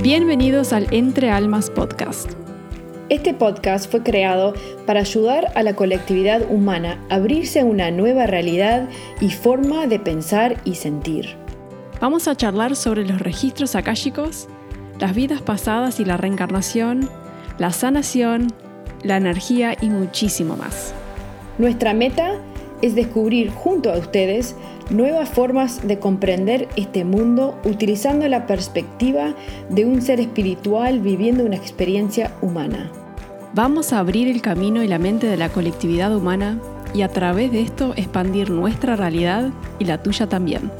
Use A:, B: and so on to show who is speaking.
A: Bienvenidos al Entre Almas Podcast.
B: Este podcast fue creado para ayudar a la colectividad humana a abrirse a una nueva realidad y forma de pensar y sentir.
A: Vamos a charlar sobre los registros akáshicos, las vidas pasadas y la reencarnación, la sanación, la energía y muchísimo más.
B: Nuestra meta es descubrir junto a ustedes nuevas formas de comprender este mundo utilizando la perspectiva de un ser espiritual viviendo una experiencia humana.
A: Vamos a abrir el camino y la mente de la colectividad humana y a través de esto expandir nuestra realidad y la tuya también.